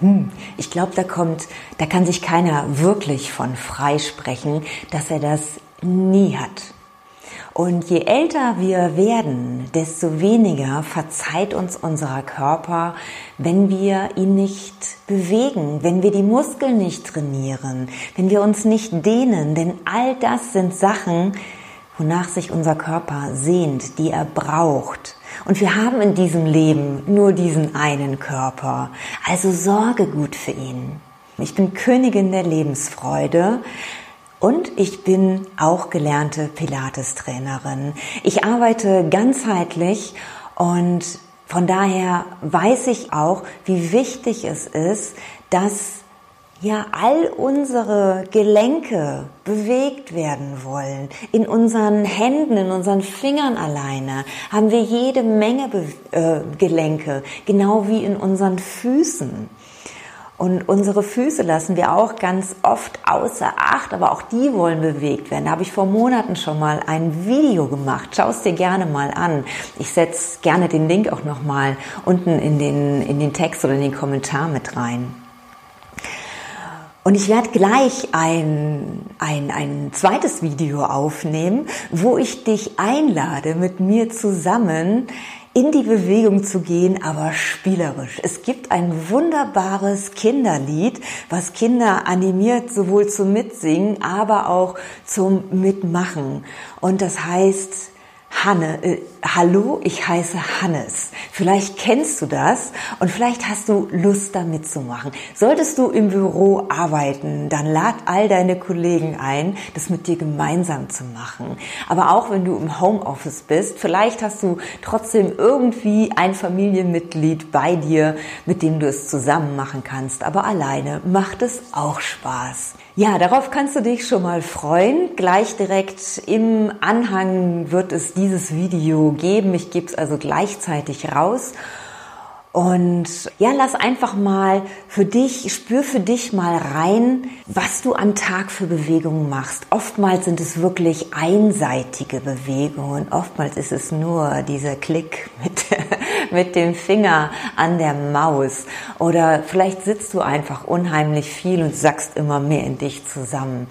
Hm, ich glaube, da kommt, da kann sich keiner wirklich von freisprechen, dass er das nie hat. Und je älter wir werden, desto weniger verzeiht uns unser Körper, wenn wir ihn nicht bewegen, wenn wir die Muskeln nicht trainieren, wenn wir uns nicht dehnen. Denn all das sind Sachen, wonach sich unser Körper sehnt, die er braucht. Und wir haben in diesem Leben nur diesen einen Körper. Also sorge gut für ihn. Ich bin Königin der Lebensfreude. Und ich bin auch gelernte Pilates-Trainerin. Ich arbeite ganzheitlich und von daher weiß ich auch, wie wichtig es ist, dass ja all unsere Gelenke bewegt werden wollen. In unseren Händen, in unseren Fingern alleine haben wir jede Menge Be äh, Gelenke, genau wie in unseren Füßen. Und unsere Füße lassen wir auch ganz oft außer Acht, aber auch die wollen bewegt werden. Da habe ich vor Monaten schon mal ein Video gemacht. Schau es dir gerne mal an. Ich setze gerne den Link auch noch mal unten in den, in den Text oder in den Kommentar mit rein. Und ich werde gleich ein, ein, ein zweites Video aufnehmen, wo ich dich einlade, mit mir zusammen in die Bewegung zu gehen, aber spielerisch. Es gibt ein wunderbares Kinderlied, was Kinder animiert, sowohl zum Mitsingen, aber auch zum Mitmachen. Und das heißt, Hanne, äh, hallo, ich heiße Hannes. Vielleicht kennst du das und vielleicht hast du Lust, da mitzumachen. Solltest du im Büro arbeiten, dann lad all deine Kollegen ein, das mit dir gemeinsam zu machen. Aber auch wenn du im Homeoffice bist, vielleicht hast du trotzdem irgendwie ein Familienmitglied bei dir, mit dem du es zusammen machen kannst. Aber alleine macht es auch Spaß. Ja, darauf kannst du dich schon mal freuen. Gleich direkt im Anhang wird es dieses Video geben. Ich gebe es also gleichzeitig raus. Und ja, lass einfach mal für dich, spür für dich mal rein, was du am Tag für Bewegungen machst. Oftmals sind es wirklich einseitige Bewegungen. Oftmals ist es nur dieser Klick mit, mit dem Finger an der Maus. Oder vielleicht sitzt du einfach unheimlich viel und sackst immer mehr in dich zusammen.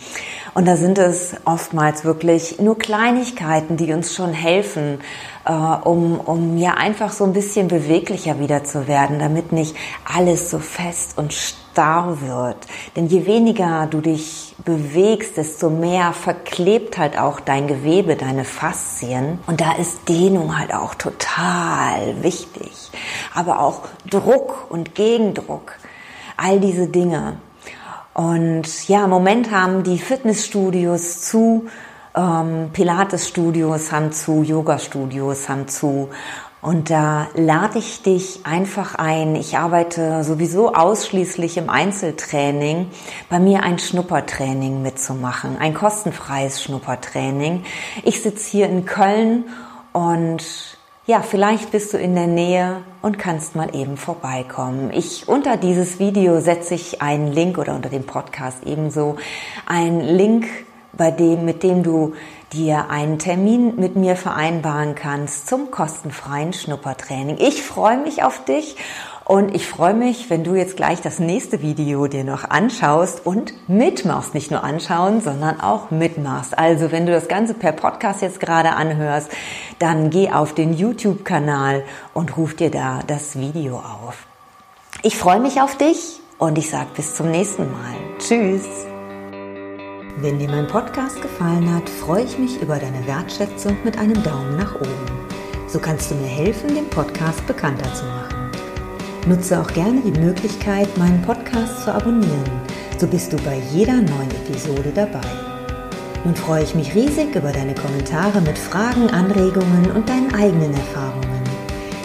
Und da sind es oftmals wirklich nur Kleinigkeiten, die uns schon helfen, äh, um, um ja einfach so ein bisschen beweglicher wieder zu werden, damit nicht alles so fest und starr wird. Denn je weniger du dich bewegst, desto mehr verklebt halt auch dein Gewebe, deine Faszien. Und da ist Dehnung halt auch total wichtig. Aber auch Druck und Gegendruck. All diese Dinge. Und ja, im Moment haben die Fitnessstudios zu, ähm, Pilates-Studios haben zu, Yoga-Studios haben zu. Und da lade ich dich einfach ein. Ich arbeite sowieso ausschließlich im Einzeltraining, bei mir ein Schnuppertraining mitzumachen, ein kostenfreies Schnuppertraining. Ich sitze hier in Köln und ja, vielleicht bist du in der Nähe und kannst mal eben vorbeikommen. Ich unter dieses Video setze ich einen Link oder unter dem Podcast ebenso einen Link bei dem, mit dem du dir einen Termin mit mir vereinbaren kannst zum kostenfreien Schnuppertraining. Ich freue mich auf dich und ich freue mich, wenn du jetzt gleich das nächste Video dir noch anschaust und mitmachst. Nicht nur anschauen, sondern auch mitmachst. Also wenn du das Ganze per Podcast jetzt gerade anhörst, dann geh auf den YouTube-Kanal und ruf dir da das Video auf. Ich freue mich auf dich und ich sage bis zum nächsten Mal. Tschüss. Wenn dir mein Podcast gefallen hat, freue ich mich über deine Wertschätzung mit einem Daumen nach oben. So kannst du mir helfen, den Podcast bekannter zu machen. Nutze auch gerne die Möglichkeit, meinen Podcast zu abonnieren. So bist du bei jeder neuen Episode dabei. Nun freue ich mich riesig über deine Kommentare mit Fragen, Anregungen und deinen eigenen Erfahrungen.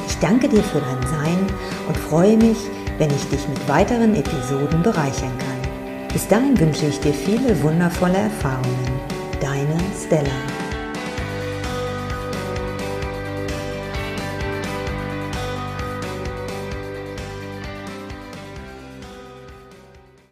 Ich danke dir für dein Sein und freue mich, wenn ich dich mit weiteren Episoden bereichern kann. Bis dahin wünsche ich dir viele wundervolle Erfahrungen. Deine Stella.